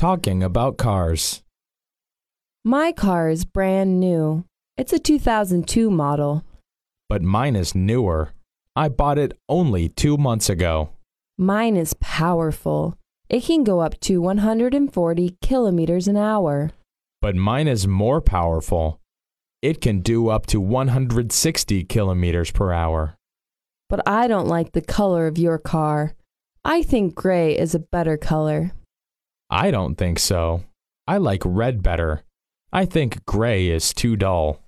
talking about cars. My car is brand new. It's a 2002 model. But mine is newer. I bought it only two months ago. Mine is powerful. It can go up to 140 kilometers an hour. But mine is more powerful. It can do up to 160 kilometers per hour. But I don't like the color of your car. I think gray is a better color. I don't think so. I like red better. I think gray is too dull.